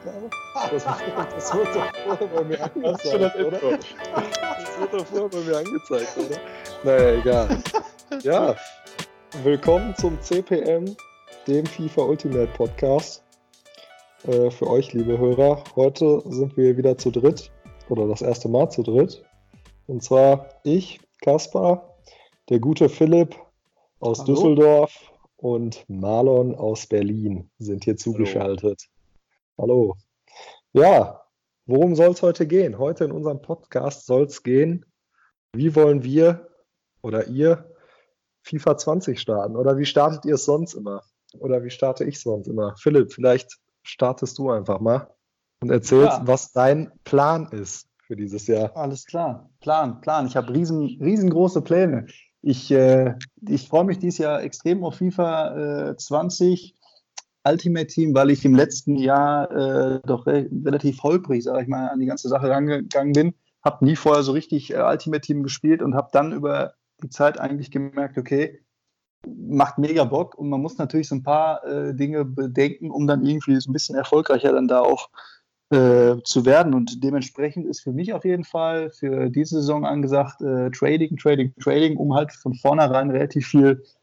Aufnahme? Das, das wird doch vorher bei mir angezeigt, oder? Das wird doch vorher bei mir angezeigt, oder? Naja, egal. Ja, willkommen zum CPM, dem FIFA Ultimate Podcast. Äh, für euch, liebe Hörer. Heute sind wir wieder zu dritt, oder das erste Mal zu dritt. Und zwar ich, Kaspar, der gute Philipp aus Hallo. Düsseldorf und Marlon aus Berlin sind hier zugeschaltet. Hallo. Ja, worum soll es heute gehen? Heute in unserem Podcast soll es gehen, wie wollen wir oder ihr FIFA 20 starten? Oder wie startet ihr es sonst immer? Oder wie starte ich sonst immer? Philipp, vielleicht startest du einfach mal und erzählst, ja. was dein Plan ist für dieses Jahr. Alles klar. Plan, Plan. Ich habe riesen, riesengroße Pläne. Ich, äh, ich freue mich dieses Jahr extrem auf FIFA äh, 20 Ultimate Team, weil ich im letzten Jahr äh, doch re relativ holprig, sage ich mal, an die ganze Sache rangegangen bin. Habe nie vorher so richtig äh, Ultimate Team gespielt und habe dann über die Zeit eigentlich gemerkt, okay, macht mega Bock und man muss natürlich so ein paar äh, Dinge bedenken, um dann irgendwie so ein bisschen erfolgreicher dann da auch äh, zu werden. Und dementsprechend ist für mich auf jeden Fall für diese Saison angesagt, äh, Trading, Trading, Trading, um halt von vornherein relativ viel äh,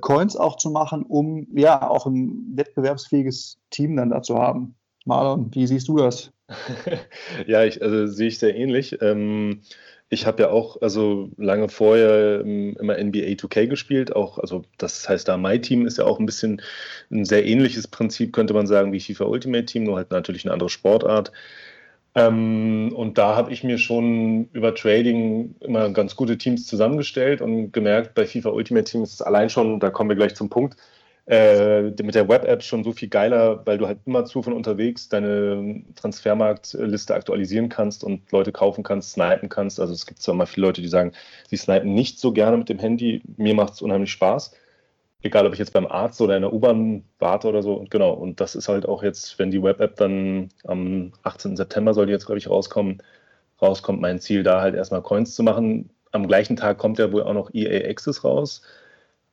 Coins auch zu machen, um ja auch ein wettbewerbsfähiges Team dann da zu haben. Marlon, wie siehst du das? ja, ich, also sehe ich sehr ähnlich. Ähm, ich habe ja auch also lange vorher ähm, immer NBA 2K gespielt, auch also das heißt da My Team ist ja auch ein bisschen ein sehr ähnliches Prinzip könnte man sagen wie FIFA Ultimate Team, nur halt natürlich eine andere Sportart. Ähm, und da habe ich mir schon über Trading immer ganz gute Teams zusammengestellt und gemerkt, bei FIFA Ultimate Team ist es allein schon, da kommen wir gleich zum Punkt, äh, mit der Web-App schon so viel geiler, weil du halt immer zu von unterwegs deine Transfermarktliste aktualisieren kannst und Leute kaufen kannst, snipen kannst. Also es gibt zwar immer viele Leute, die sagen, sie snipen nicht so gerne mit dem Handy. Mir macht es unheimlich Spaß egal ob ich jetzt beim Arzt oder in der U-Bahn warte oder so. Und genau, und das ist halt auch jetzt, wenn die Web-App dann am 18. September soll die jetzt, glaube ich, rauskommen, rauskommt mein Ziel, da halt erstmal Coins zu machen. Am gleichen Tag kommt ja wohl auch noch EA Access raus,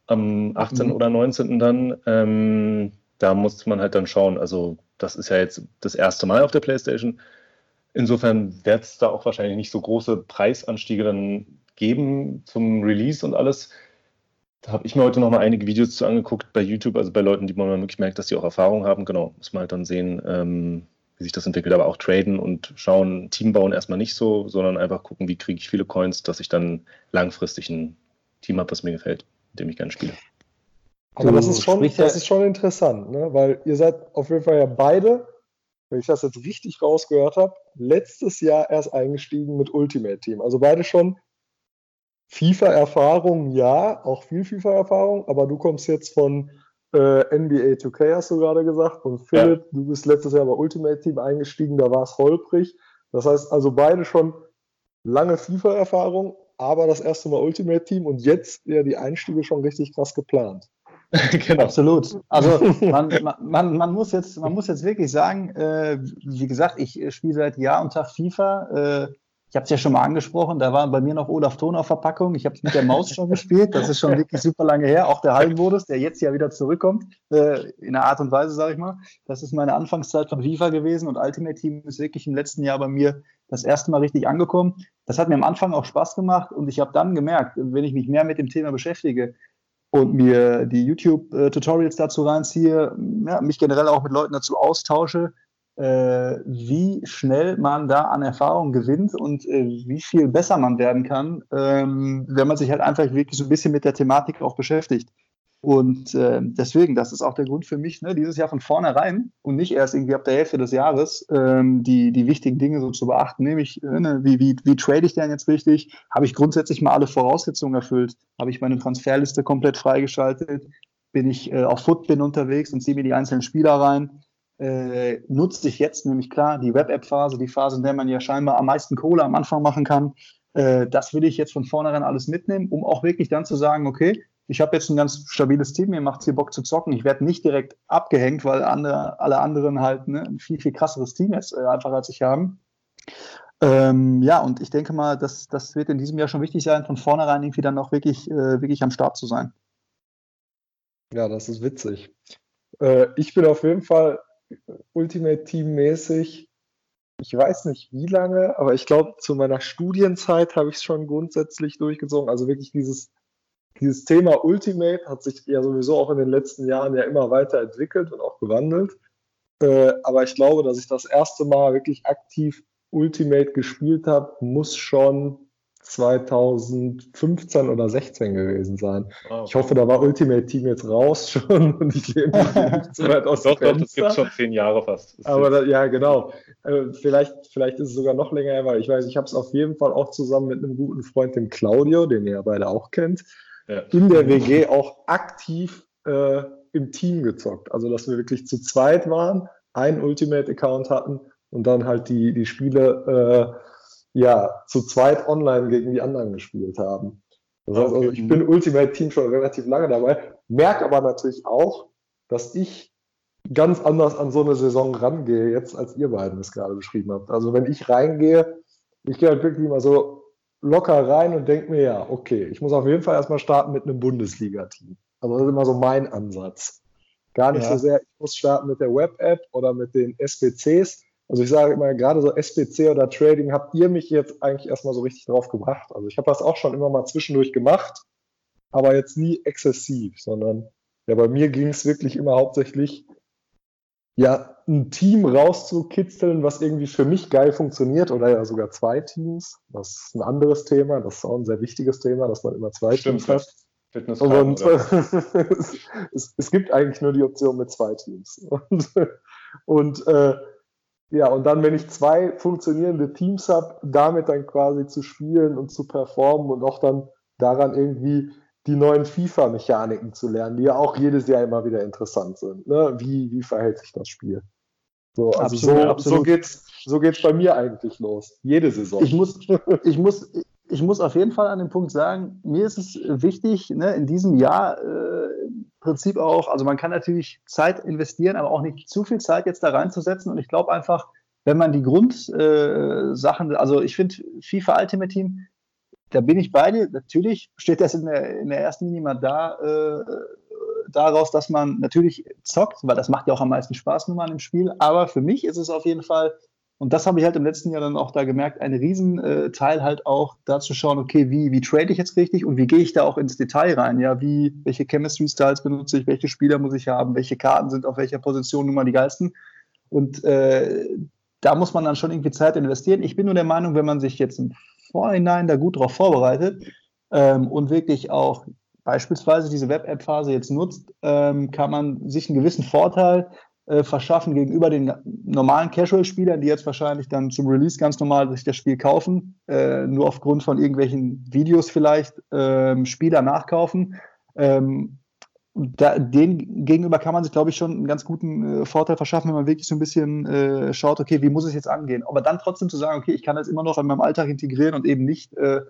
am 18. Mhm. oder 19. dann. Ähm, da muss man halt dann schauen. Also, das ist ja jetzt das erste Mal auf der PlayStation. Insofern wird es da auch wahrscheinlich nicht so große Preisanstiege dann geben zum Release und alles. Da habe ich mir heute noch mal einige Videos zu angeguckt bei YouTube, also bei Leuten, die man wirklich merkt, dass sie auch Erfahrung haben. Genau, muss man halt dann sehen, ähm, wie sich das entwickelt. Aber auch traden und schauen, Team bauen erstmal nicht so, sondern einfach gucken, wie kriege ich viele Coins, dass ich dann langfristig ein Team habe, was mir gefällt, mit dem ich gerne spiele. Aber das ist schon, das ist schon interessant, ne? weil ihr seid auf jeden Fall ja beide, wenn ich das jetzt richtig rausgehört habe, letztes Jahr erst eingestiegen mit Ultimate Team. Also beide schon FIFA-Erfahrung, ja, auch viel FIFA-Erfahrung, aber du kommst jetzt von äh, NBA 2K, hast du gerade gesagt, und Philipp, ja. du bist letztes Jahr bei Ultimate Team eingestiegen, da war es holprig. Das heißt also beide schon lange FIFA-Erfahrung, aber das erste Mal Ultimate Team und jetzt ja die Einstiege schon richtig krass geplant. genau. Absolut. Also man, man, man, muss jetzt, man muss jetzt wirklich sagen, äh, wie gesagt, ich spiele seit Jahr und Tag FIFA. Äh, ich habe es ja schon mal angesprochen, da war bei mir noch Olaf Thon auf Verpackung. Ich habe es mit der Maus schon gespielt. Das ist schon wirklich super lange her. Auch der Hallenmodus, der jetzt ja wieder zurückkommt, äh, in einer Art und Weise, sage ich mal. Das ist meine Anfangszeit von FIFA gewesen und Ultimate Team ist wirklich im letzten Jahr bei mir das erste Mal richtig angekommen. Das hat mir am Anfang auch Spaß gemacht und ich habe dann gemerkt, wenn ich mich mehr mit dem Thema beschäftige, und mir die YouTube-Tutorials dazu reinziehe, ja, mich generell auch mit Leuten dazu austausche, äh, wie schnell man da an Erfahrung gewinnt und äh, wie viel besser man werden kann, ähm, wenn man sich halt einfach wirklich so ein bisschen mit der Thematik auch beschäftigt. Und äh, deswegen, das ist auch der Grund für mich, ne, dieses Jahr von vornherein und nicht erst irgendwie ab der Hälfte des Jahres ähm, die, die wichtigen Dinge so zu beachten, nämlich äh, ne, wie, wie, wie trade ich denn jetzt richtig? Habe ich grundsätzlich mal alle Voraussetzungen erfüllt? Habe ich meine Transferliste komplett freigeschaltet? Bin ich äh, auf Footbin unterwegs und ziehe mir die einzelnen Spieler rein? Äh, nutze ich jetzt nämlich klar die Web-App-Phase, die Phase, in der man ja scheinbar am meisten Kohle am Anfang machen kann. Äh, das will ich jetzt von vornherein alles mitnehmen, um auch wirklich dann zu sagen, okay, ich habe jetzt ein ganz stabiles Team, mir macht es hier Bock zu zocken. Ich werde nicht direkt abgehängt, weil andere, alle anderen halt ne, ein viel, viel krasseres Team jetzt äh, einfach als ich haben. Ähm, ja, und ich denke mal, das, das wird in diesem Jahr schon wichtig sein, von vornherein irgendwie dann auch wirklich, äh, wirklich am Start zu sein. Ja, das ist witzig. Äh, ich bin auf jeden Fall Ultimate Team mäßig, ich weiß nicht wie lange, aber ich glaube, zu meiner Studienzeit habe ich es schon grundsätzlich durchgezogen. Also wirklich dieses, dieses Thema Ultimate hat sich ja sowieso auch in den letzten Jahren ja immer weiterentwickelt und auch gewandelt. Äh, aber ich glaube, dass ich das erste Mal wirklich aktiv Ultimate gespielt habe, muss schon 2015 oder 16 gewesen sein. Wow. Ich hoffe, da war Ultimate Team jetzt raus schon und ich lebe nicht zu weit aus Doch, doch, das gibt schon zehn Jahre fast. Aber da, ja, genau. Äh, vielleicht, vielleicht ist es sogar noch länger, weil ich weiß, ich habe es auf jeden Fall auch zusammen mit einem guten Freund, dem Claudio, den ihr ja beide auch kennt, ja. in der WG auch aktiv äh, im Team gezockt. Also, dass wir wirklich zu zweit waren, einen Ultimate-Account hatten und dann halt die, die Spiele äh, ja, zu zweit online gegen die anderen gespielt haben. Das heißt, also, ich bin Ultimate Team schon relativ lange dabei, merke aber natürlich auch, dass ich ganz anders an so eine Saison rangehe, jetzt als ihr beiden es gerade beschrieben habt. Also wenn ich reingehe, ich gehe halt wirklich mal so locker rein und denke mir, ja, okay, ich muss auf jeden Fall erstmal starten mit einem Bundesliga-Team. Also das ist immer so mein Ansatz. Gar nicht ja. so sehr, ich muss starten mit der Web-App oder mit den SPCs, also ich sage immer, gerade so SPC oder Trading habt ihr mich jetzt eigentlich erstmal so richtig drauf gebracht. Also ich habe das auch schon immer mal zwischendurch gemacht, aber jetzt nie exzessiv, sondern ja, bei mir ging es wirklich immer hauptsächlich, ja, ein Team rauszukitzeln, was irgendwie für mich geil funktioniert oder ja sogar zwei Teams. Das ist ein anderes Thema, das ist auch ein sehr wichtiges Thema, dass man immer zwei Stimmt, Teams hat. Fitness und es, es, gibt eigentlich nur die Option mit zwei Teams. Und, und äh, ja, und dann, wenn ich zwei funktionierende Teams habe, damit dann quasi zu spielen und zu performen und auch dann daran irgendwie die neuen FIFA-Mechaniken zu lernen, die ja auch jedes Jahr immer wieder interessant sind. Ne? Wie, wie verhält sich das Spiel? So, also absolut, so, absolut. so geht's, so geht's bei mir eigentlich los. Jede Saison. Ich muss, ich muss, ich muss auf jeden Fall an dem Punkt sagen, mir ist es wichtig, ne, in diesem Jahr äh, Prinzip auch, also man kann natürlich Zeit investieren, aber auch nicht zu viel Zeit jetzt da reinzusetzen. Und ich glaube einfach, wenn man die Grundsachen, äh, also ich finde FIFA Ultimate Team, da bin ich bei dir. Natürlich steht das in der, in der ersten Linie mal da, äh, daraus, dass man natürlich zockt, weil das macht ja auch am meisten Spaß nun mal im Spiel. Aber für mich ist es auf jeden Fall und das habe ich halt im letzten Jahr dann auch da gemerkt, ein Riesenteil halt auch da zu schauen, okay, wie, wie trade ich jetzt richtig und wie gehe ich da auch ins Detail rein? Ja, wie, welche Chemistry-Styles benutze ich, welche Spieler muss ich haben, welche Karten sind auf welcher Position nun mal die geilsten? Und äh, da muss man dann schon irgendwie Zeit investieren. Ich bin nur der Meinung, wenn man sich jetzt im Vorhinein da gut drauf vorbereitet ähm, und wirklich auch beispielsweise diese Web-App-Phase jetzt nutzt, ähm, kann man sich einen gewissen Vorteil äh, verschaffen gegenüber den normalen Casual-Spielern, die jetzt wahrscheinlich dann zum Release ganz normal sich das Spiel kaufen, äh, nur aufgrund von irgendwelchen Videos vielleicht ähm, Spieler nachkaufen. Ähm, da, den gegenüber kann man sich, glaube ich, schon einen ganz guten äh, Vorteil verschaffen, wenn man wirklich so ein bisschen äh, schaut, okay, wie muss es jetzt angehen? Aber dann trotzdem zu sagen, okay, ich kann das immer noch in meinem Alltag integrieren und eben nicht äh,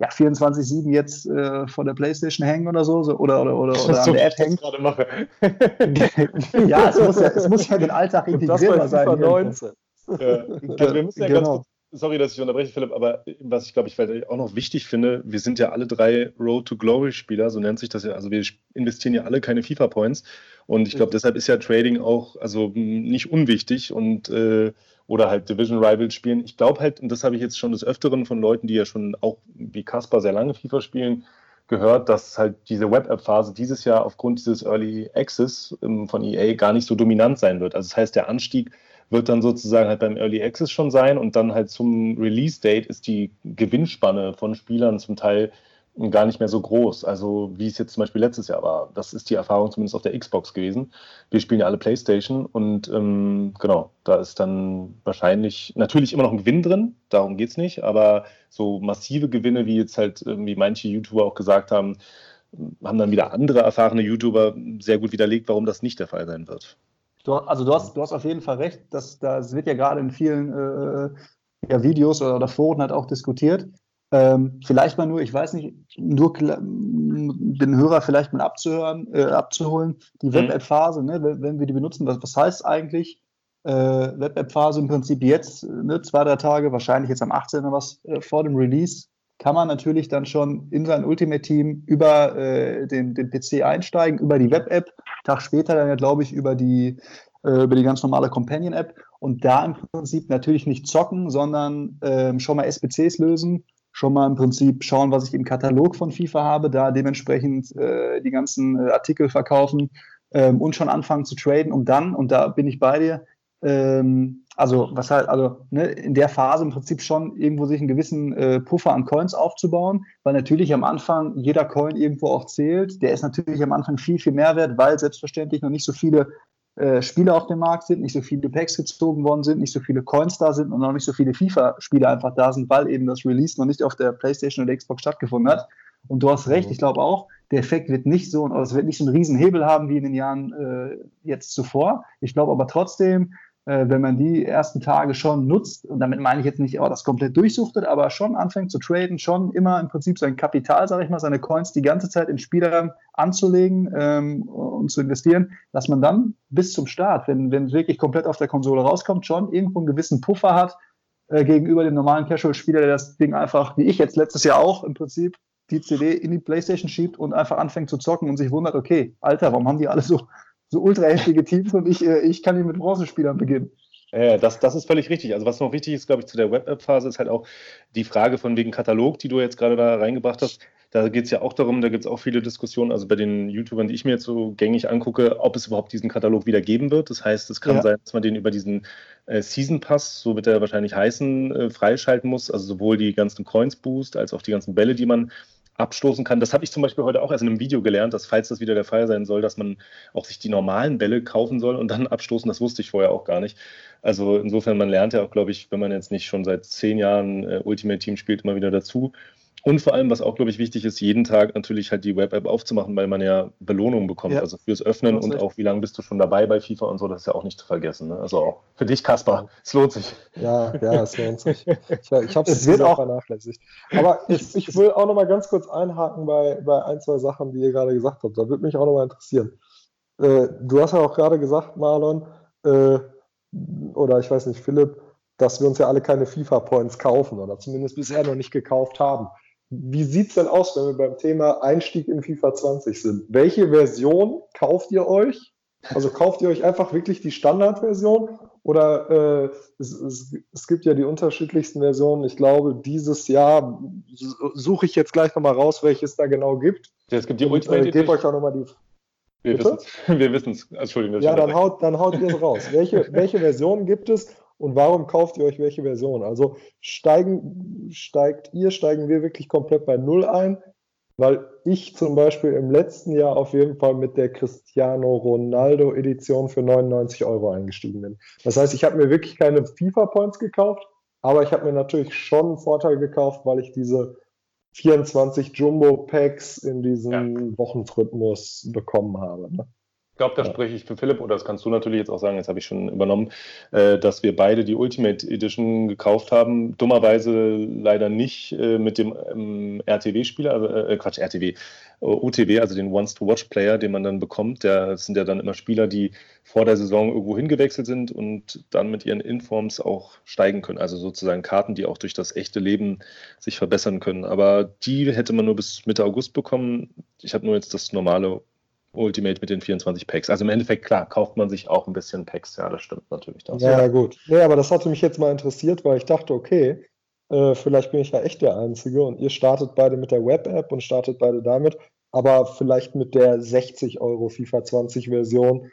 ja, 24-7 jetzt äh, vor der Playstation hängen oder so, so oder, oder, oder, oder an der App hängen. gerade mache. ja, es muss ja, es muss ja den Alltag integrierbar sein. 19. Ja. Also wir müssen ja genau. ganz kurz, sorry, dass ich unterbreche, Philipp, aber was ich glaube, ich auch noch wichtig finde, wir sind ja alle drei Road to Glory Spieler, so nennt sich das ja. Also wir investieren ja alle keine FIFA Points und ich glaube, deshalb ist ja Trading auch also nicht unwichtig und äh, oder halt Division Rivals spielen. Ich glaube halt, und das habe ich jetzt schon des Öfteren von Leuten, die ja schon auch wie Kaspar sehr lange FIFA spielen, gehört, dass halt diese Web-App-Phase dieses Jahr aufgrund dieses Early Access ähm, von EA gar nicht so dominant sein wird. Also das heißt, der Anstieg wird dann sozusagen halt beim Early Access schon sein und dann halt zum Release-Date ist die Gewinnspanne von Spielern zum Teil gar nicht mehr so groß. Also wie es jetzt zum Beispiel letztes Jahr war. Das ist die Erfahrung zumindest auf der Xbox gewesen. Wir spielen ja alle PlayStation und ähm, genau, da ist dann wahrscheinlich natürlich immer noch ein Gewinn drin, darum geht es nicht, aber so massive Gewinne, wie jetzt halt, wie manche YouTuber auch gesagt haben, haben dann wieder andere erfahrene YouTuber sehr gut widerlegt, warum das nicht der Fall sein wird. Du, also du hast, du hast auf jeden Fall recht, dass das wird ja gerade in vielen äh, ja, Videos oder, oder Foren halt auch diskutiert. Ähm, vielleicht mal nur, ich weiß nicht, nur den Hörer vielleicht mal abzuhören, äh, abzuholen, die mhm. Web-App-Phase, ne, wenn, wenn, wir die benutzen, was, was heißt eigentlich äh, Web-App-Phase im Prinzip jetzt, ne, zwei, drei Tage, wahrscheinlich jetzt am 18. was äh, vor dem Release, kann man natürlich dann schon in sein Ultimate-Team über äh, den, den PC einsteigen, über die Web-App, Tag später dann ja, glaube ich, über die äh, über die ganz normale Companion-App und da im Prinzip natürlich nicht zocken, sondern äh, schon mal SBCs lösen, schon mal im Prinzip schauen, was ich im Katalog von FIFA habe, da dementsprechend äh, die ganzen äh, Artikel verkaufen ähm, und schon anfangen zu traden, um dann, und da bin ich bei dir, ähm, also was halt, also ne, in der Phase im Prinzip schon irgendwo sich einen gewissen äh, Puffer an Coins aufzubauen, weil natürlich am Anfang jeder Coin irgendwo auch zählt. Der ist natürlich am Anfang viel, viel mehr wert, weil selbstverständlich noch nicht so viele äh, Spiele auf dem Markt sind, nicht so viele Packs gezogen worden sind, nicht so viele Coins da sind und noch nicht so viele FIFA-Spiele einfach da sind, weil eben das Release noch nicht auf der PlayStation oder Xbox stattgefunden hat. Und du hast recht, mhm. ich glaube auch, der Effekt wird nicht so, also es wird nicht so einen riesen Hebel haben wie in den Jahren äh, jetzt zuvor. Ich glaube aber trotzdem, wenn man die ersten Tage schon nutzt, und damit meine ich jetzt nicht, oh, das komplett durchsuchtet, aber schon anfängt zu traden, schon immer im Prinzip sein Kapital, sage ich mal, seine Coins die ganze Zeit in Spieler anzulegen ähm, und zu investieren, dass man dann bis zum Start, wenn, wenn es wirklich komplett auf der Konsole rauskommt, schon irgendwo einen gewissen Puffer hat äh, gegenüber dem normalen Casual-Spieler, der das Ding einfach, wie ich jetzt letztes Jahr auch im Prinzip, die CD in die Playstation schiebt und einfach anfängt zu zocken und sich wundert, okay, Alter, warum haben die alle so so ultra heftige Teams und ich, äh, ich kann hier mit Bronzespielern beginnen. Ja, das, das ist völlig richtig. Also was noch wichtig ist, glaube ich, zu der Web-App-Phase ist halt auch die Frage von wegen Katalog, die du jetzt gerade da reingebracht hast. Da geht es ja auch darum, da gibt es auch viele Diskussionen, also bei den YouTubern, die ich mir jetzt so gängig angucke, ob es überhaupt diesen Katalog wieder geben wird. Das heißt, es kann ja. sein, dass man den über diesen äh, Season Pass, so wird er wahrscheinlich heißen, äh, freischalten muss. Also sowohl die ganzen Coins Boost als auch die ganzen Bälle, die man abstoßen kann. Das habe ich zum Beispiel heute auch erst in einem Video gelernt, dass falls das wieder der Fall sein soll, dass man auch sich die normalen Bälle kaufen soll und dann abstoßen. Das wusste ich vorher auch gar nicht. Also insofern, man lernt ja auch, glaube ich, wenn man jetzt nicht schon seit zehn Jahren äh, Ultimate Team spielt, immer wieder dazu. Und vor allem, was auch, glaube ich, wichtig ist, jeden Tag natürlich halt die Web-App aufzumachen, weil man ja Belohnungen bekommt. Ja. Also fürs Öffnen und auch, wie lange bist du schon dabei bei FIFA und so, das ist ja auch nicht zu vergessen. Ne? Also auch für dich, Kaspar, es lohnt sich. Ja, ja, es lohnt sich. Ich, ich habe es wird auch vernachlässigt. Aber ich, ich will auch noch mal ganz kurz einhaken bei, bei ein, zwei Sachen, die ihr gerade gesagt habt. Da würde mich auch noch mal interessieren. Äh, du hast ja auch gerade gesagt, Marlon, äh, oder ich weiß nicht, Philipp, dass wir uns ja alle keine FIFA-Points kaufen oder zumindest bisher noch nicht gekauft haben. Wie sieht es denn aus, wenn wir beim Thema Einstieg in FIFA 20 sind? Welche Version kauft ihr euch? Also kauft ihr euch einfach wirklich die Standardversion oder äh, es, es, es, gibt ja die unterschiedlichsten Versionen. Ich glaube, dieses Jahr suche ich jetzt gleich nochmal raus, welche es da genau gibt. Ja, es gibt die Ultimate Und, äh, gebe euch auch nochmal die. Wir wissen es. Entschuldigung. Ja, dann haut, dann haut ihr es raus. welche, welche Versionen gibt es und warum kauft ihr euch welche Version? Also steigen, steigt ihr, steigen wir wirklich komplett bei Null ein? Weil ich zum Beispiel im letzten Jahr auf jeden Fall mit der Cristiano Ronaldo Edition für 99 Euro eingestiegen bin. Das heißt, ich habe mir wirklich keine FIFA Points gekauft, aber ich habe mir natürlich schon einen Vorteil gekauft, weil ich diese 24 Jumbo Packs in diesem ja. Wochenrhythmus bekommen habe. Ne? Ich glaube, da spreche ich für Philipp, oder das kannst du natürlich jetzt auch sagen, jetzt habe ich schon übernommen, äh, dass wir beide die Ultimate Edition gekauft haben. Dummerweise leider nicht äh, mit dem ähm, RTW-Spieler, also, äh, Quatsch, RTW, UTW, also den Once-to-Watch-Player, den man dann bekommt. Das sind ja dann immer Spieler, die vor der Saison irgendwo hingewechselt sind und dann mit ihren Informs auch steigen können. Also sozusagen Karten, die auch durch das echte Leben sich verbessern können. Aber die hätte man nur bis Mitte August bekommen. Ich habe nur jetzt das normale Ultimate mit den 24 Packs. Also im Endeffekt, klar, kauft man sich auch ein bisschen Packs. Ja, das stimmt natürlich. Das. Ja, gut. Nee, aber das hatte mich jetzt mal interessiert, weil ich dachte, okay, äh, vielleicht bin ich ja echt der Einzige und ihr startet beide mit der Web-App und startet beide damit, aber vielleicht mit der 60 Euro FIFA 20 Version,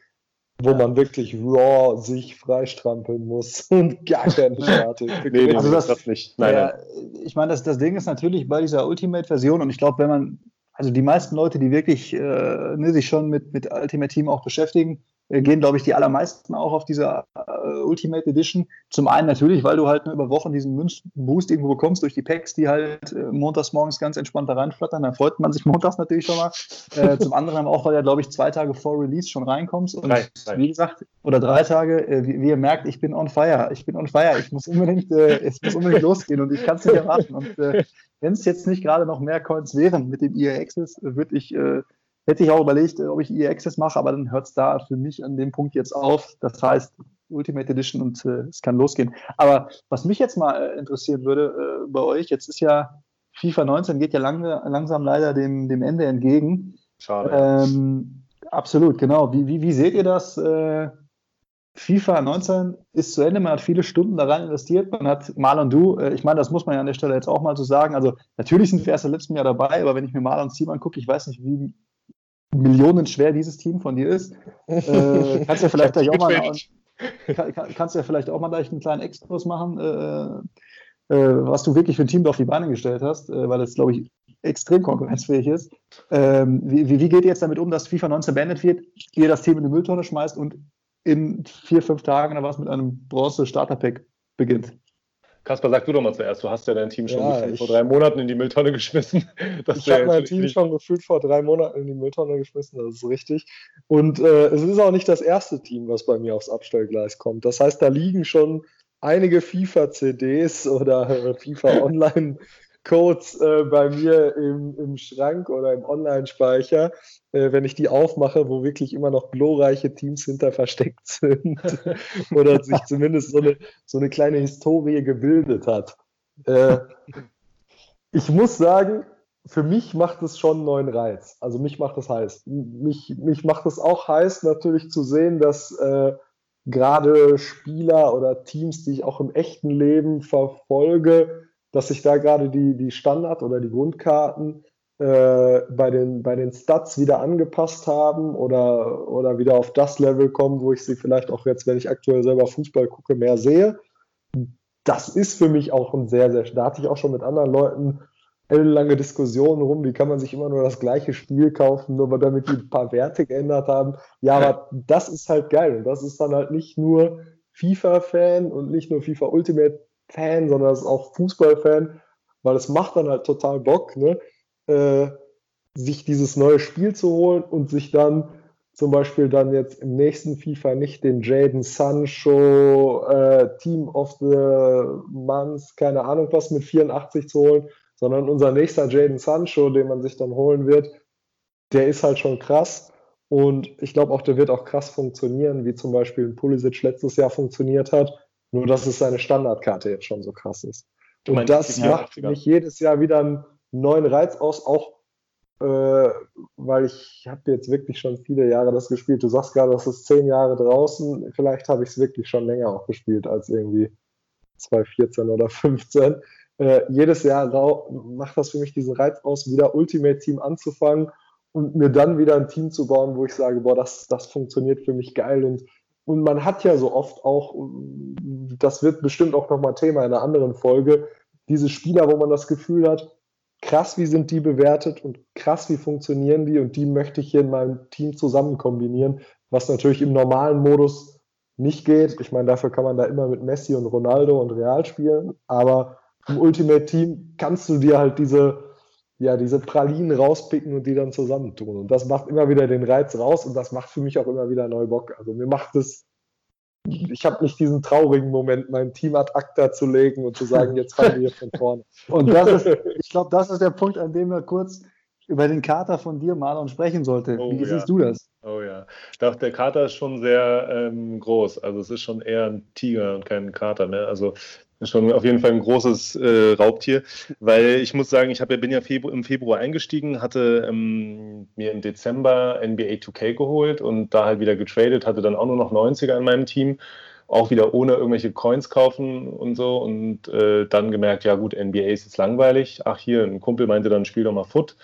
wo ja. man wirklich raw sich freistrampeln muss und gar keine Starting. nee, nee, also das, das nicht. Nein, ja, nein. Ich meine, das, das Ding ist natürlich bei dieser Ultimate-Version und ich glaube, wenn man also die meisten Leute, die wirklich äh, ne, sich schon mit, mit Ultimate Team auch beschäftigen, gehen, glaube ich, die allermeisten auch auf diese äh, Ultimate Edition. Zum einen natürlich, weil du halt nur über Wochen diesen Münzboost irgendwo bekommst durch die Packs, die halt äh, montags morgens ganz entspannt da reinflattern. Da freut man sich montags natürlich schon mal. Äh, zum anderen auch, weil du, glaube ich, zwei Tage vor Release schon reinkommst. Und drei, drei. wie gesagt, oder drei Tage, äh, wie, wie, ihr merkt, ich bin on fire. Ich bin on fire. Ich muss unbedingt, äh, es muss unbedingt losgehen und ich kann es nicht erwarten. Und wenn es jetzt nicht gerade noch mehr Coins wären mit dem EA Access, würde ich Hätte ich auch überlegt, ob ich EA Access mache, aber dann hört es da für mich an dem Punkt jetzt auf. Das heißt, Ultimate Edition und äh, es kann losgehen. Aber was mich jetzt mal äh, interessieren würde äh, bei euch, jetzt ist ja FIFA 19 geht ja lang, langsam leider dem, dem Ende entgegen. Schade. Ähm, absolut, genau. Wie, wie, wie seht ihr das? Äh, FIFA 19 ist zu Ende, man hat viele Stunden daran investiert, man hat Mal und du, äh, ich meine, das muss man ja an der Stelle jetzt auch mal so sagen, also natürlich sind wir erst im letzten Jahr dabei, aber wenn ich mir Mal und Team angucke, ich weiß nicht, wie millionenschwer dieses Team von dir ist, äh, kannst ja vielleicht gleich auch mal, kann, kannst ja vielleicht auch mal gleich einen kleinen Exkurs machen, äh, äh, was du wirklich für ein Team da auf die Beine gestellt hast, äh, weil das, glaube ich, extrem konkurrenzfähig ist. Ähm, wie, wie, geht ihr jetzt damit um, dass FIFA 19 beendet wird, ihr das Team in die Mülltonne schmeißt und in vier, fünf Tagen oder was mit einem Bronze-Starter-Pack beginnt. Kaspar, sag du doch mal zuerst. Du hast ja dein Team schon ja, vor drei Monaten in die Mülltonne geschmissen. ich habe mein Team schon gefühlt vor drei Monaten in die Mülltonne geschmissen, das ist richtig. Und äh, es ist auch nicht das erste Team, was bei mir aufs Abstellgleis kommt. Das heißt, da liegen schon einige FIFA-CDs oder äh, FIFA Online Codes äh, bei mir im, im Schrank oder im Online-Speicher, äh, wenn ich die aufmache, wo wirklich immer noch glorreiche Teams hinter versteckt sind oder sich zumindest so eine, so eine kleine Historie gebildet hat. Äh, ich muss sagen, für mich macht es schon einen neuen Reiz. Also mich macht es heiß. Mich, mich macht es auch heiß, natürlich zu sehen, dass äh, gerade Spieler oder Teams, die ich auch im echten Leben verfolge, dass sich da gerade die, die Standard- oder die Grundkarten äh, bei, den, bei den Stats wieder angepasst haben oder, oder wieder auf das Level kommen, wo ich sie vielleicht auch jetzt, wenn ich aktuell selber Fußball gucke, mehr sehe. Das ist für mich auch ein sehr, sehr, da hatte ich auch schon mit anderen Leuten ellenlange Diskussionen rum, wie kann man sich immer nur das gleiche Spiel kaufen, nur damit die ein paar Werte geändert haben. Ja, aber das ist halt geil und das ist dann halt nicht nur FIFA-Fan und nicht nur FIFA Ultimate Fan, sondern ist auch Fußballfan, weil es macht dann halt total Bock, ne? Äh, sich dieses neue Spiel zu holen und sich dann zum Beispiel dann jetzt im nächsten FIFA nicht den Jaden Sancho äh, Team of the Month, keine Ahnung was, mit 84 zu holen, sondern unser nächster Jaden Sancho, den man sich dann holen wird, der ist halt schon krass. Und ich glaube auch, der wird auch krass funktionieren, wie zum Beispiel ein Pulisic letztes Jahr funktioniert hat. Nur, dass es seine Standardkarte jetzt schon so krass ist. Und meinst, das macht für mich jedes Jahr wieder einen neuen Reiz aus, auch äh, weil ich habe jetzt wirklich schon viele Jahre das gespielt. Du sagst gerade, das ist zehn Jahre draußen. Vielleicht habe ich es wirklich schon länger auch gespielt als irgendwie 2014 oder 15. Äh, jedes Jahr macht das für mich diesen Reiz aus, wieder Ultimate Team anzufangen und mir dann wieder ein Team zu bauen, wo ich sage, boah, das, das funktioniert für mich geil und und man hat ja so oft auch, das wird bestimmt auch nochmal Thema in einer anderen Folge, diese Spieler, wo man das Gefühl hat, krass, wie sind die bewertet und krass, wie funktionieren die und die möchte ich hier in meinem Team zusammen kombinieren, was natürlich im normalen Modus nicht geht. Ich meine, dafür kann man da immer mit Messi und Ronaldo und Real spielen, aber im Ultimate Team kannst du dir halt diese ja, diese Pralinen rauspicken und die dann zusammentun. Und das macht immer wieder den Reiz raus und das macht für mich auch immer wieder neu Bock. Also mir macht es, ich habe nicht diesen traurigen Moment, mein Team ad acta zu legen und zu sagen, jetzt fangen wir von vorne. Und das ist, ich glaube, das ist der Punkt, an dem wir kurz über den Kater von dir, Marlon, sprechen sollte. Oh, Wie ja. siehst du das? Oh ja, ich dachte, der Kater ist schon sehr ähm, groß. Also es ist schon eher ein Tiger und kein Kater mehr. Also schon auf jeden Fall ein großes äh, Raubtier, weil ich muss sagen, ich hab, bin ja Febru im Februar eingestiegen, hatte ähm, mir im Dezember NBA 2K geholt und da halt wieder getradet, hatte dann auch nur noch 90er in meinem Team, auch wieder ohne irgendwelche Coins kaufen und so und äh, dann gemerkt, ja gut, NBA ist jetzt langweilig. Ach hier, ein Kumpel meinte dann, spiel doch mal Foot.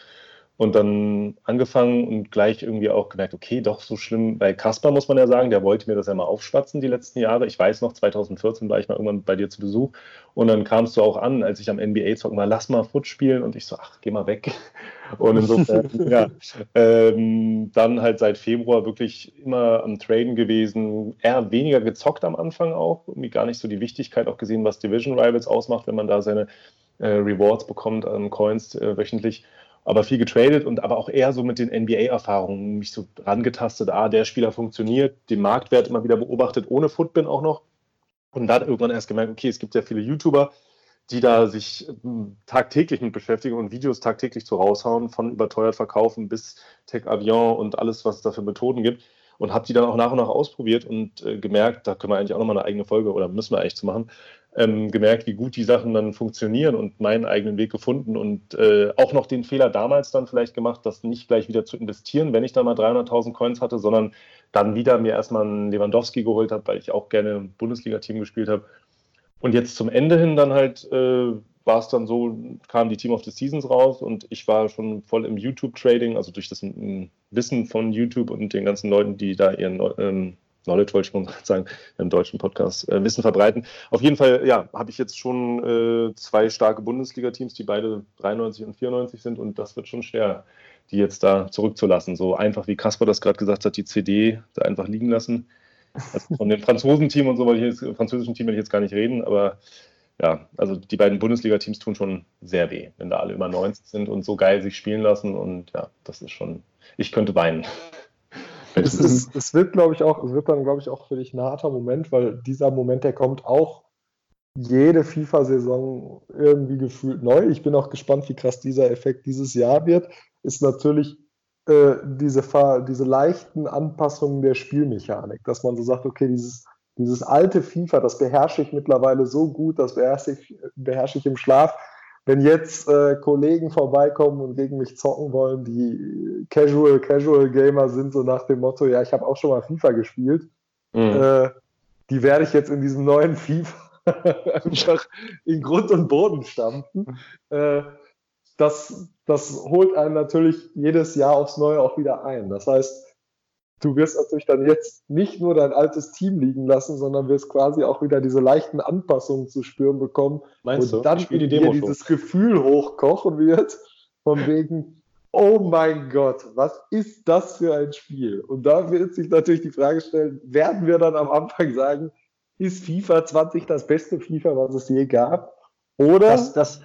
Und dann angefangen und gleich irgendwie auch gemerkt, okay, doch so schlimm. Bei Kasper muss man ja sagen, der wollte mir das ja mal aufschwatzen die letzten Jahre. Ich weiß noch, 2014 war ich mal irgendwann bei dir zu Besuch und dann kamst du auch an, als ich am NBA zocken war, lass mal Foot spielen und ich so, ach, geh mal weg. Und insofern, ja, ähm, dann halt seit Februar wirklich immer am Traden gewesen, eher weniger gezockt am Anfang auch, irgendwie gar nicht so die Wichtigkeit auch gesehen, was Division Rivals ausmacht, wenn man da seine äh, Rewards bekommt an Coins äh, wöchentlich aber viel getradet und aber auch eher so mit den NBA-Erfahrungen mich so rangetastet. Ah, der Spieler funktioniert, den Marktwert immer wieder beobachtet, ohne Footbin auch noch. Und dann irgendwann erst gemerkt, okay, es gibt ja viele YouTuber, die da sich hm, tagtäglich mit beschäftigen und Videos tagtäglich zu raushauen, von überteuert verkaufen bis Tech Avion und alles, was es da für Methoden gibt. Und habe die dann auch nach und nach ausprobiert und äh, gemerkt, da können wir eigentlich auch nochmal eine eigene Folge oder müssen wir eigentlich zu machen, ähm, gemerkt, wie gut die Sachen dann funktionieren und meinen eigenen Weg gefunden und äh, auch noch den Fehler damals dann vielleicht gemacht, das nicht gleich wieder zu investieren, wenn ich da mal 300.000 Coins hatte, sondern dann wieder mir erstmal einen Lewandowski geholt habe, weil ich auch gerne im Bundesliga-Team gespielt habe. Und jetzt zum Ende hin dann halt äh, war es dann so, kam die Team of the Seasons raus und ich war schon voll im YouTube-Trading, also durch das Wissen von YouTube und den ganzen Leuten, die da ihren ähm, Knowledge wollte ich mal sagen, im deutschen Podcast äh, Wissen verbreiten. Auf jeden Fall, ja, habe ich jetzt schon äh, zwei starke Bundesliga-Teams, die beide 93 und 94 sind und das wird schon schwer, die jetzt da zurückzulassen. So einfach wie Kasper das gerade gesagt hat, die CD da einfach liegen lassen. Also von dem Franzosen-Team und so, weil ich jetzt, französischen Team will ich jetzt gar nicht reden, aber ja, also die beiden Bundesliga-Teams tun schon sehr weh, wenn da alle über 90 sind und so geil sich spielen lassen und ja, das ist schon, ich könnte weinen. Es, ist, es wird, glaube ich, auch, es wird dann, glaube ich, auch für dich ein harter Moment, weil dieser Moment, der kommt auch jede FIFA-Saison irgendwie gefühlt neu. Ich bin auch gespannt, wie krass dieser Effekt dieses Jahr wird. Ist natürlich äh, diese, diese leichten Anpassungen der Spielmechanik, dass man so sagt, okay, dieses, dieses alte FIFA, das beherrsche ich mittlerweile so gut, das beherrsche ich, beherrsche ich im Schlaf wenn jetzt äh, Kollegen vorbeikommen und gegen mich zocken wollen, die Casual, Casual Gamer sind, so nach dem Motto, ja, ich habe auch schon mal FIFA gespielt, mhm. äh, die werde ich jetzt in diesem neuen FIFA einfach in Grund und Boden stampfen. Äh, das, das holt einen natürlich jedes Jahr aufs Neue auch wieder ein. Das heißt, du wirst natürlich dann jetzt nicht nur dein altes Team liegen lassen, sondern wirst quasi auch wieder diese leichten Anpassungen zu spüren bekommen. Meinst und du? dann die dir dieses Gefühl hochkochen wird, von wegen, oh mein Gott, was ist das für ein Spiel? Und da wird sich natürlich die Frage stellen, werden wir dann am Anfang sagen, ist FIFA 20 das beste FIFA, was es je gab? Oder, das, das,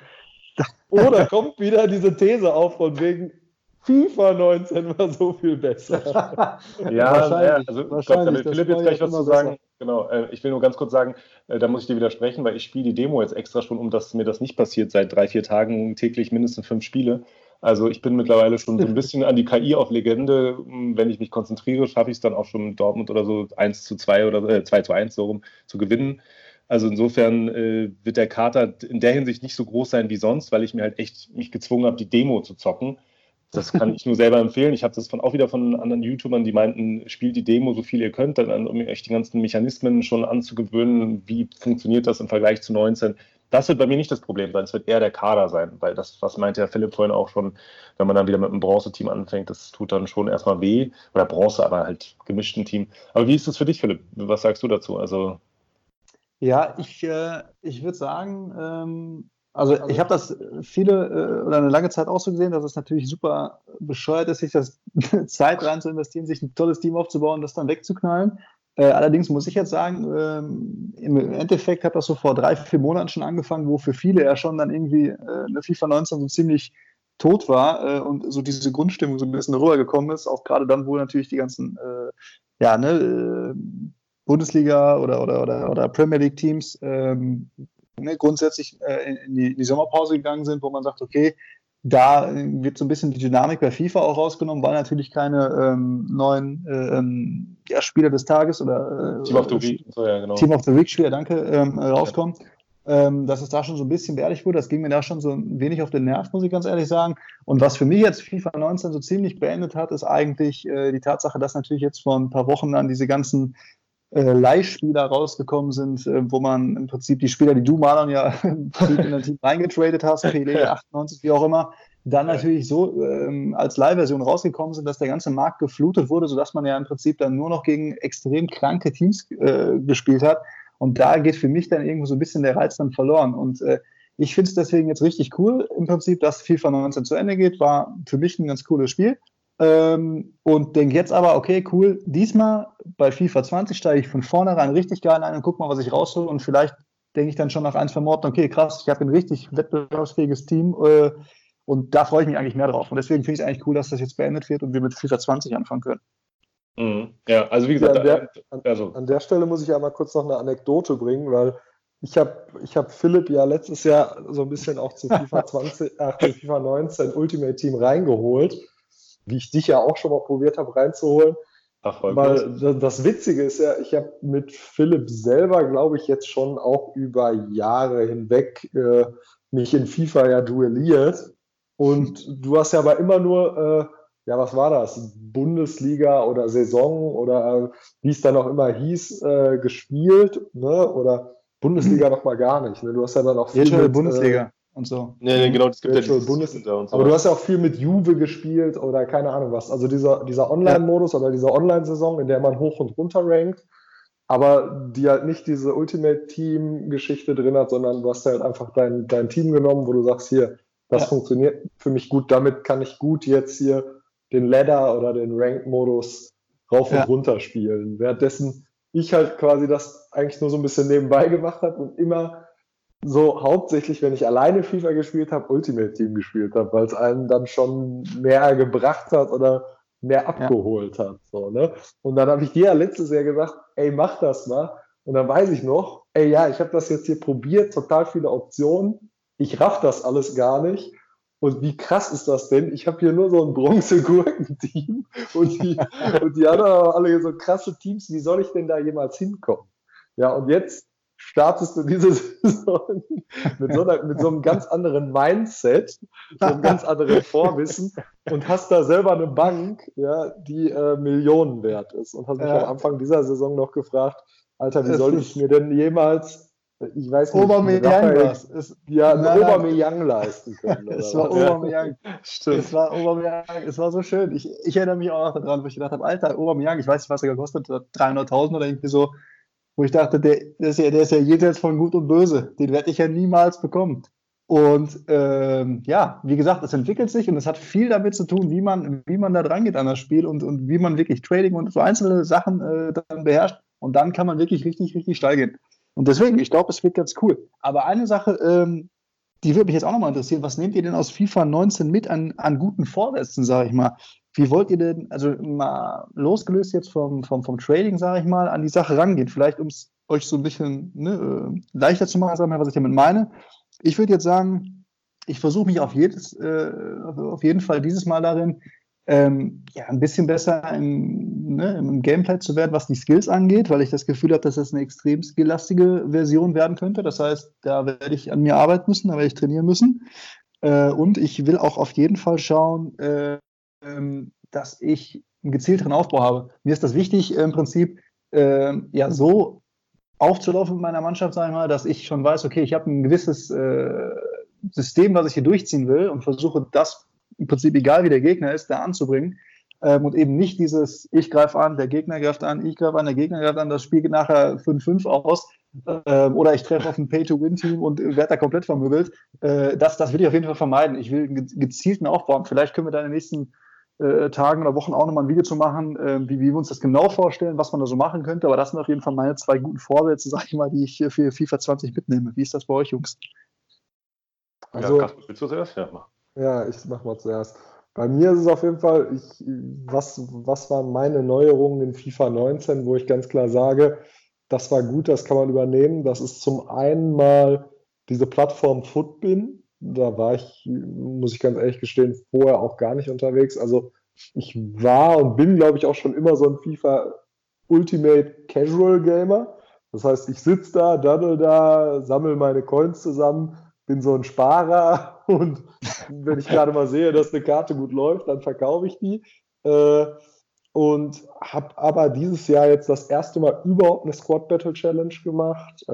oder kommt wieder diese These auf von wegen, FIFA 19 war so viel besser. ja, wahrscheinlich, also ich glaube, da will Philipp jetzt gleich was zu sagen. Besser. Genau, äh, ich will nur ganz kurz sagen, äh, da muss ich dir widersprechen, weil ich spiele die Demo jetzt extra schon, um dass mir das nicht passiert, seit drei, vier Tagen täglich mindestens fünf Spiele. Also ich bin mittlerweile schon so ein bisschen an die KI auf Legende. Wenn ich mich konzentriere, schaffe ich es dann auch schon mit Dortmund oder so 1 zu 2 oder äh, 2 zu 1 so rum zu gewinnen. Also insofern äh, wird der Kater in der Hinsicht nicht so groß sein wie sonst, weil ich mir halt echt mich gezwungen habe, die Demo zu zocken. Das kann ich nur selber empfehlen. Ich habe das von, auch wieder von anderen YouTubern, die meinten, spielt die Demo so viel ihr könnt, dann, um euch die ganzen Mechanismen schon anzugewöhnen, wie funktioniert das im Vergleich zu 19. Das wird bei mir nicht das Problem sein, es wird eher der Kader sein, weil das, was meinte Herr Philipp vorhin auch schon, wenn man dann wieder mit einem Bronze-Team anfängt, das tut dann schon erstmal weh. Oder Bronze, aber halt gemischten Team. Aber wie ist das für dich, Philipp? Was sagst du dazu? Also ja, ich, äh, ich würde sagen, ähm, also, also ich habe das viele äh, oder eine lange Zeit auch so gesehen, dass es natürlich super bescheuert ist, sich das Zeit rein zu investieren, sich ein tolles Team aufzubauen, das dann wegzuknallen. Äh, allerdings muss ich jetzt sagen, ähm, im Endeffekt hat das so vor drei, vier Monaten schon angefangen, wo für viele ja schon dann irgendwie äh, eine FIFA 19 so ziemlich tot war äh, und so diese Grundstimmung so ein bisschen rübergekommen ist, auch gerade dann, wo natürlich die ganzen äh, ja, ne, äh, Bundesliga oder, oder, oder, oder Premier League Teams ähm, ne, grundsätzlich äh, in, die, in, die, Sommerpause gegangen sind, wo man sagt, okay, da wird so ein bisschen die Dynamik bei FIFA auch rausgenommen, weil natürlich keine ähm, neuen äh, ähm, ja, Spieler des Tages oder äh, Team of the Week, so, ja, genau. Team of the Week Spieler, danke, ähm, rauskommen. Ja. Ähm, dass es da schon so ein bisschen beerdigt wurde, das ging mir da schon so ein wenig auf den Nerv, muss ich ganz ehrlich sagen. Und was für mich jetzt FIFA 19 so ziemlich beendet hat, ist eigentlich äh, die Tatsache, dass natürlich jetzt vor ein paar Wochen dann diese ganzen äh, Leihspieler rausgekommen sind, äh, wo man im Prinzip die Spieler, die du Marlon ja in dein Team reingetradet hast, PLE 98, wie auch immer, dann natürlich so ähm, als Leihversion rausgekommen sind, dass der ganze Markt geflutet wurde, sodass man ja im Prinzip dann nur noch gegen extrem kranke Teams äh, gespielt hat. Und da geht für mich dann irgendwo so ein bisschen der Reiz dann verloren. Und äh, ich finde es deswegen jetzt richtig cool, im Prinzip, dass FIFA 19 zu Ende geht. War für mich ein ganz cooles Spiel. Ähm, und denke jetzt aber, okay, cool, diesmal bei FIFA 20 steige ich von vornherein richtig geil ein und guck mal, was ich raushole. Und vielleicht denke ich dann schon nach ein, zwei Monaten, okay, krass, ich habe ein richtig wettbewerbsfähiges Team. Äh, und da freue ich mich eigentlich mehr drauf. Und deswegen finde ich es eigentlich cool, dass das jetzt beendet wird und wir mit FIFA 20 anfangen können. Mhm. Ja, also wie gesagt, ja, an, der, an, also. an, der, Stelle muss ich ja mal kurz noch eine Anekdote bringen, weil ich habe ich hab Philipp ja letztes Jahr so ein bisschen auch zu FIFA 20, äh, zu FIFA 19 Ultimate Team reingeholt wie ich dich ja auch schon mal probiert habe reinzuholen. Ach, Weil das Witzige ist ja, ich habe mit Philipp selber, glaube ich, jetzt schon auch über Jahre hinweg äh, mich in FIFA ja duelliert. Und du hast ja aber immer nur, äh, ja, was war das? Bundesliga oder Saison oder äh, wie es dann auch immer hieß, äh, gespielt, ne? Oder Bundesliga noch mal gar nicht. Ne? Du hast ja dann auch viel mit, Bundesliga und so. Nee, nee genau, das gibt ja Bundesliga und so. Aber du hast ja auch viel mit Juve gespielt oder keine Ahnung was. Also dieser, dieser Online-Modus ja. oder diese Online-Saison, in der man hoch und runter rankt, aber die halt nicht diese Ultimate-Team-Geschichte drin hat, sondern du hast halt einfach dein, dein Team genommen, wo du sagst, hier, das ja. funktioniert für mich gut, damit kann ich gut jetzt hier den Ladder oder den Rank-Modus rauf und runter spielen. Währenddessen ich halt quasi das eigentlich nur so ein bisschen nebenbei gemacht habe und immer so hauptsächlich, wenn ich alleine FIFA gespielt habe, Ultimate Team gespielt habe, weil es einen dann schon mehr gebracht hat oder mehr abgeholt ja. hat. So, ne? Und dann habe ich dir ja letztes Jahr gesagt, ey, mach das mal. Und dann weiß ich noch, ey, ja, ich habe das jetzt hier probiert, total viele Optionen. Ich raff das alles gar nicht. Und wie krass ist das denn? Ich habe hier nur so ein Bronze-Gurken-Team und die, und die anderen alle so krasse Teams. Wie soll ich denn da jemals hinkommen? Ja, und jetzt startest du diese Saison mit so, einer, mit so einem ganz anderen Mindset, so einem ganz anderen Vorwissen und hast da selber eine Bank, ja, die äh, Millionen wert ist. Und hast mich ja. am Anfang dieser Saison noch gefragt, Alter, wie soll ich mir denn jemals ich weiß nicht, Aubameyang. Ja, ein Aubameyang leisten können. es war Aubameyang. Stimmt. Es war Aubameyang. Es war so schön. Ich, ich erinnere mich auch noch daran, wo ich gedacht habe, Alter, Aubameyang, ich weiß nicht, was er gekostet hat, 300.000 oder irgendwie so wo ich dachte, der, der, ist ja, der ist ja jenseits von Gut und Böse. Den werde ich ja niemals bekommen. Und ähm, ja, wie gesagt, es entwickelt sich und es hat viel damit zu tun, wie man, wie man da dran geht an das Spiel und, und wie man wirklich Trading und so einzelne Sachen äh, dann beherrscht. Und dann kann man wirklich richtig, richtig steil gehen. Und deswegen, ich glaube, es wird ganz cool. Aber eine Sache, ähm, die würde mich jetzt auch nochmal interessieren. Was nehmt ihr denn aus FIFA 19 mit an, an guten Vorsätzen, sage ich mal? Wie wollt ihr denn, also mal losgelöst jetzt vom, vom, vom Trading, sage ich mal, an die Sache rangehen? Vielleicht, um es euch so ein bisschen ne, äh, leichter zu machen, sagen wir, was ich damit meine. Ich würde jetzt sagen, ich versuche mich auf, jedes, äh, auf jeden Fall dieses Mal darin, ähm, ja, ein bisschen besser im, ne, im, Gameplay zu werden, was die Skills angeht, weil ich das Gefühl habe, dass das eine extrem skilllastige Version werden könnte. Das heißt, da werde ich an mir arbeiten müssen, da werde ich trainieren müssen. Äh, und ich will auch auf jeden Fall schauen, äh, dass ich einen gezielteren Aufbau habe. Mir ist das wichtig, im Prinzip äh, ja so aufzulaufen mit meiner Mannschaft, sage ich mal, dass ich schon weiß, okay, ich habe ein gewisses äh, System, was ich hier durchziehen will und versuche das im Prinzip, egal wie der Gegner ist, da anzubringen. Ähm, und eben nicht dieses, ich greife an, der Gegner greift an, ich greife an, der Gegner greift an, das Spiel geht nachher 5-5 aus. Ähm, oder ich treffe auf ein Pay-to-Win-Team und werde da komplett vermöbelt. Äh, das, das will ich auf jeden Fall vermeiden. Ich will einen gezielten Aufbau. Vielleicht können wir da in den nächsten äh, Tagen oder Wochen auch nochmal ein Video zu machen, äh, wie, wie wir uns das genau vorstellen, was man da so machen könnte. Aber das sind auf jeden Fall meine zwei guten Vorsätze, sag ich mal, die ich für FIFA 20 mitnehme. Wie ist das bei euch, Jungs? Also, ja, willst du zuerst? Ja, mach. ja, ich mach mal zuerst. Bei mir ist es auf jeden Fall, ich, was, was waren meine Neuerungen in FIFA 19, wo ich ganz klar sage, das war gut, das kann man übernehmen. Das ist zum einen mal diese Plattform Footbin, da war ich, muss ich ganz ehrlich gestehen, vorher auch gar nicht unterwegs. Also ich war und bin, glaube ich, auch schon immer so ein FIFA Ultimate Casual Gamer. Das heißt, ich sitze da, daddel da, sammle meine Coins zusammen, bin so ein Sparer und wenn ich gerade mal sehe, dass eine Karte gut läuft, dann verkaufe ich die. Äh, und habe aber dieses Jahr jetzt das erste Mal überhaupt eine Squad Battle Challenge gemacht. Äh,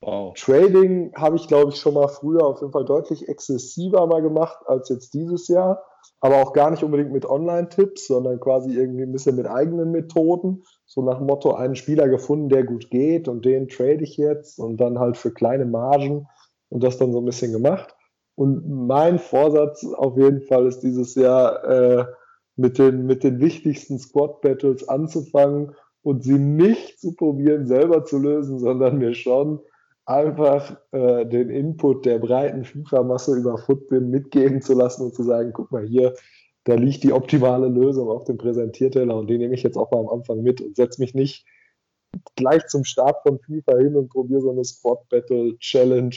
wow. Trading habe ich, glaube ich, schon mal früher auf jeden Fall deutlich exzessiver mal gemacht als jetzt dieses Jahr. Aber auch gar nicht unbedingt mit Online-Tipps, sondern quasi irgendwie ein bisschen mit eigenen Methoden. So nach dem Motto, einen Spieler gefunden, der gut geht und den trade ich jetzt und dann halt für kleine Margen und das dann so ein bisschen gemacht. Und mein Vorsatz auf jeden Fall ist dieses Jahr, äh, mit den, mit den wichtigsten Squad-Battles anzufangen und sie nicht zu probieren, selber zu lösen, sondern mir schon einfach äh, den Input der breiten FIFA-Masse über Footbin mitgeben zu lassen und zu sagen, guck mal hier, da liegt die optimale Lösung auf dem Präsentierteller und den nehme ich jetzt auch mal am Anfang mit und setze mich nicht gleich zum Start von FIFA hin und probiere so eine Squad Battle Challenge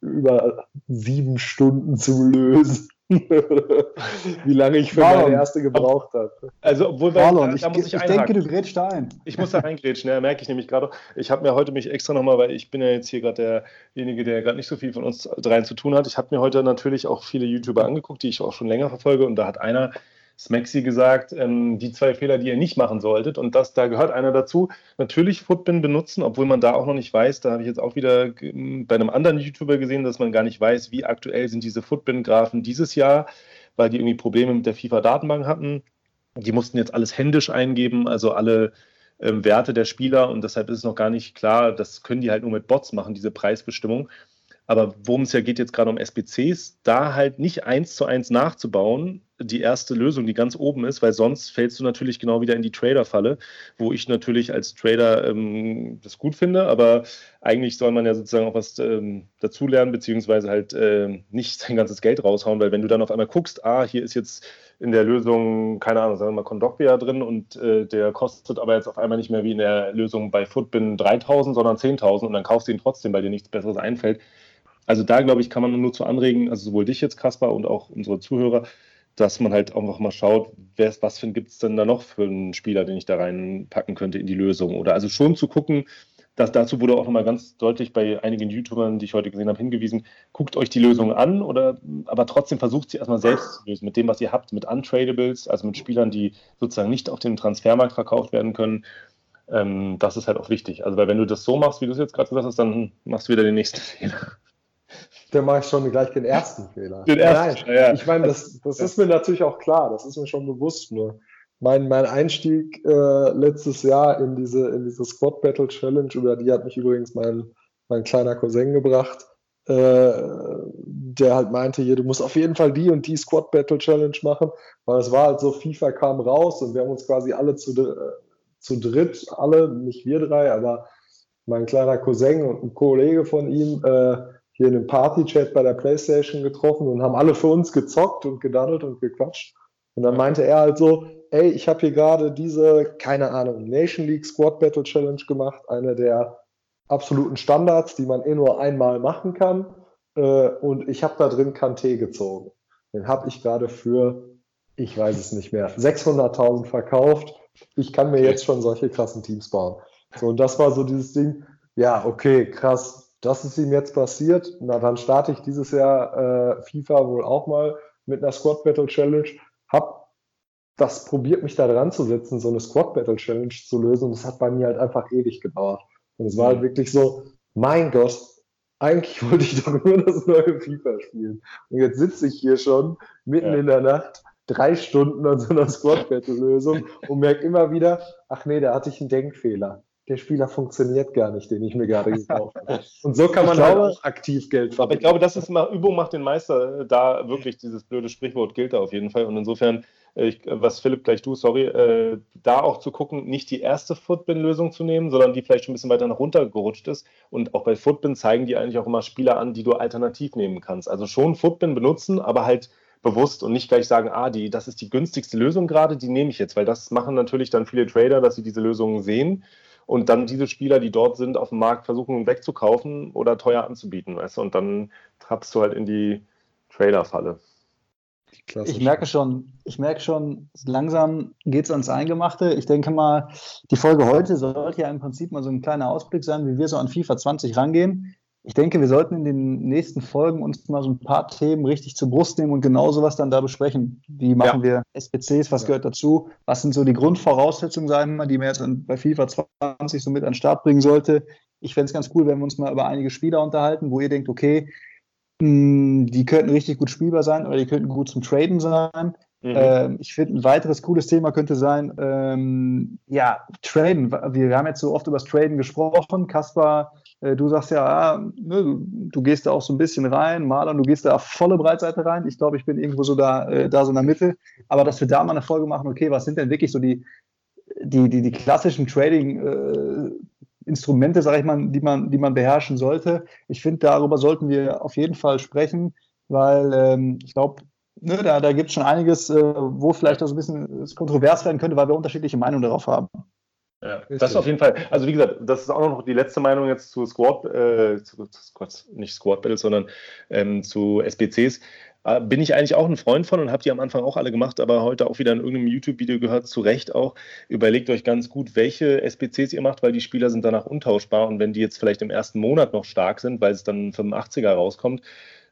über sieben Stunden zu lösen. Wie lange ich für Marlon, meine erste gebraucht habe. Also, obwohl Marlon, da, da ich, muss ich, ich denke, du grätst da ein. Ich muss da reingrätschen, ja, merke ich nämlich gerade. Ich habe mir heute mich extra nochmal, weil ich bin ja jetzt hier gerade derjenige, der gerade nicht so viel von uns dreien zu tun hat. Ich habe mir heute natürlich auch viele YouTuber angeguckt, die ich auch schon länger verfolge. Und da hat einer Smexy gesagt, ähm, die zwei Fehler, die ihr nicht machen solltet. Und das, da gehört einer dazu. Natürlich Footbin benutzen, obwohl man da auch noch nicht weiß. Da habe ich jetzt auch wieder bei einem anderen YouTuber gesehen, dass man gar nicht weiß, wie aktuell sind diese Footbin-Graphen dieses Jahr, weil die irgendwie Probleme mit der FIFA-Datenbank hatten. Die mussten jetzt alles händisch eingeben, also alle ähm, Werte der Spieler. Und deshalb ist es noch gar nicht klar, das können die halt nur mit Bots machen, diese Preisbestimmung. Aber worum es ja geht jetzt gerade um SBCs, da halt nicht eins zu eins nachzubauen, die erste Lösung, die ganz oben ist, weil sonst fällst du natürlich genau wieder in die Trader-Falle, wo ich natürlich als Trader ähm, das gut finde, aber eigentlich soll man ja sozusagen auch was ähm, dazulernen, beziehungsweise halt äh, nicht sein ganzes Geld raushauen, weil wenn du dann auf einmal guckst, ah, hier ist jetzt in der Lösung, keine Ahnung, sagen wir mal Condogbia drin und äh, der kostet aber jetzt auf einmal nicht mehr wie in der Lösung bei Footbin 3000, sondern 10.000 und dann kaufst du ihn trotzdem, weil dir nichts Besseres einfällt also da, glaube ich, kann man nur zu anregen, also sowohl dich jetzt, Kaspar, und auch unsere Zuhörer, dass man halt auch mal schaut, was gibt es denn da noch für einen Spieler, den ich da reinpacken könnte in die Lösung. Oder also schon zu gucken, dass dazu wurde auch nochmal ganz deutlich bei einigen YouTubern, die ich heute gesehen habe, hingewiesen, guckt euch die Lösung an, oder aber trotzdem versucht sie erstmal selbst zu lösen, mit dem, was ihr habt, mit Untradables, also mit Spielern, die sozusagen nicht auf dem Transfermarkt verkauft werden können. Ähm, das ist halt auch wichtig. Also, weil wenn du das so machst, wie du es jetzt gerade gesagt hast, dann machst du wieder den nächsten Fehler. Dann mache ich schon gleich den ersten Fehler. Den ersten, Nein, ja. ich meine, das, das ist mir natürlich auch klar, das ist mir schon bewusst. Nur mein, mein Einstieg äh, letztes Jahr in diese, in diese Squad Battle Challenge, über die hat mich übrigens mein, mein kleiner Cousin gebracht, äh, der halt meinte, hier, du musst auf jeden Fall die und die Squad Battle Challenge machen, weil es war halt so, FIFA kam raus und wir haben uns quasi alle zu, zu dritt, alle, nicht wir drei, aber mein kleiner Cousin und ein Kollege von ihm, äh, hier in einem Party-Chat bei der Playstation getroffen und haben alle für uns gezockt und gedaddelt und gequatscht. Und dann meinte er halt so, ey, ich habe hier gerade diese, keine Ahnung, Nation League Squad Battle Challenge gemacht, eine der absoluten Standards, die man eh nur einmal machen kann. Äh, und ich habe da drin Kanté gezogen. Den habe ich gerade für, ich weiß es nicht mehr, 600.000 verkauft. Ich kann mir jetzt schon solche krassen Teams bauen. So, und das war so dieses Ding, ja, okay, krass, das ist ihm jetzt passiert. Na, dann starte ich dieses Jahr äh, FIFA wohl auch mal mit einer Squad Battle Challenge. Hab das probiert, mich da dran zu setzen, so eine Squad Battle Challenge zu lösen. Und das hat bei mir halt einfach ewig gedauert. Und es war halt wirklich so, mein Gott, eigentlich wollte ich doch nur das neue FIFA spielen. Und jetzt sitze ich hier schon mitten ja. in der Nacht drei Stunden an so einer Squad Battle Lösung und merke immer wieder, ach nee, da hatte ich einen Denkfehler der Spieler funktioniert gar nicht, den ich mir gerade gekauft habe. Und so kann man halt glaube, auch aktiv Geld verdienen. Aber ich glaube, das ist mal, Übung macht den Meister. Da wirklich dieses blöde Sprichwort gilt da auf jeden Fall. Und insofern, äh, ich, was Philipp gleich du, sorry, äh, da auch zu gucken, nicht die erste Footbin-Lösung zu nehmen, sondern die vielleicht schon ein bisschen weiter nach runter gerutscht ist. Und auch bei Footbin zeigen die eigentlich auch immer Spieler an, die du alternativ nehmen kannst. Also schon Footbin benutzen, aber halt bewusst und nicht gleich sagen, ah, die, das ist die günstigste Lösung gerade, die nehme ich jetzt, weil das machen natürlich dann viele Trader, dass sie diese Lösungen sehen und dann diese Spieler, die dort sind, auf dem Markt versuchen wegzukaufen oder teuer anzubieten, weißt du? Und dann trappst du halt in die Trailer-Falle. Ich merke schon, ich merke schon, langsam geht es ans Eingemachte. Ich denke mal, die Folge heute sollte ja im Prinzip mal so ein kleiner Ausblick sein, wie wir so an FIFA 20 rangehen ich denke, wir sollten in den nächsten Folgen uns mal so ein paar Themen richtig zur Brust nehmen und genau sowas dann da besprechen. Wie machen ja. wir SPCs, was ja. gehört dazu? Was sind so die Grundvoraussetzungen, sagen wir mal, die man jetzt bei FIFA 20 so mit an den Start bringen sollte? Ich fände es ganz cool, wenn wir uns mal über einige Spieler unterhalten, wo ihr denkt, okay, mh, hm, die könnten richtig gut spielbar sein oder die könnten gut zum Traden sein. Mhm. Ähm, ich finde, ein weiteres cooles Thema könnte sein, ähm, ja, Traden. Wir, haben jetzt so oft über das Traden gesprochen. Kaspar du sagst ja, ah, ne, du, du, gehst da auch so ein bisschen rein, Marlon, du gehst da auf volle Breitseite rein. Ich glaube, ich bin irgendwo so da, äh, da so in der Mitte. Aber dass wir da mal eine Folge machen, okay, was sind denn wirklich so die, die, die, die klassischen Trading-Instrumente, äh, sage ich mal, die man, die man beherrschen sollte. Ich finde, darüber sollten wir auf jeden Fall sprechen, weil ähm, ich glaube, ne, da, da gibt es schon einiges, äh, wo vielleicht auch so ein bisschen kontrovers werden könnte, weil wir unterschiedliche Meinungen darauf haben. Ja, das auf jeden Fall. Also wie gesagt, das ist auch noch die letzte Meinung jetzt zu Squad, äh, zu, Squad nicht Squad Battles, sondern ähm, zu SBCs. äh, bin ich eigentlich auch ein Freund von und habe die am Anfang auch alle gemacht, aber heute auch wieder in irgendeinem YouTube-Video gehört, zu Recht auch. Überlegt euch ganz gut, welche SPCs ihr macht, weil die Spieler sind danach untauschbar und wenn die jetzt vielleicht im ersten Monat noch stark sind, weil es dann 85er rauskommt,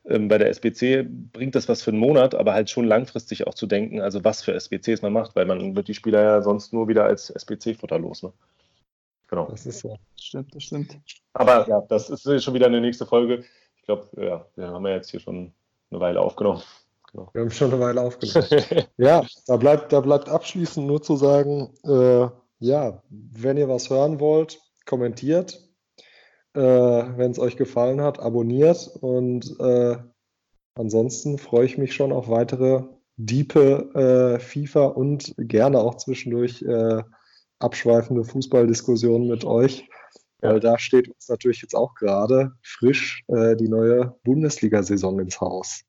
bei der SBC bringt das was für einen Monat, aber halt schon langfristig auch zu denken, also was für SBCs man macht, weil man wird die Spieler ja sonst nur wieder als SBC-Futter los. Ne? Genau. Das ist so. Das stimmt, das stimmt. Aber ja, das ist schon wieder eine nächste Folge. Ich glaube, ja, wir haben ja jetzt hier schon eine Weile aufgenommen. Genau. Wir haben schon eine Weile aufgenommen. ja, da bleibt, da bleibt abschließend nur zu sagen, äh, ja, wenn ihr was hören wollt, kommentiert, äh, Wenn es euch gefallen hat, abonniert und äh, ansonsten freue ich mich schon auf weitere diepe äh, FIFA und gerne auch zwischendurch äh, abschweifende Fußballdiskussionen mit euch. Weil da steht uns natürlich jetzt auch gerade frisch äh, die neue Bundesliga-Saison ins Haus.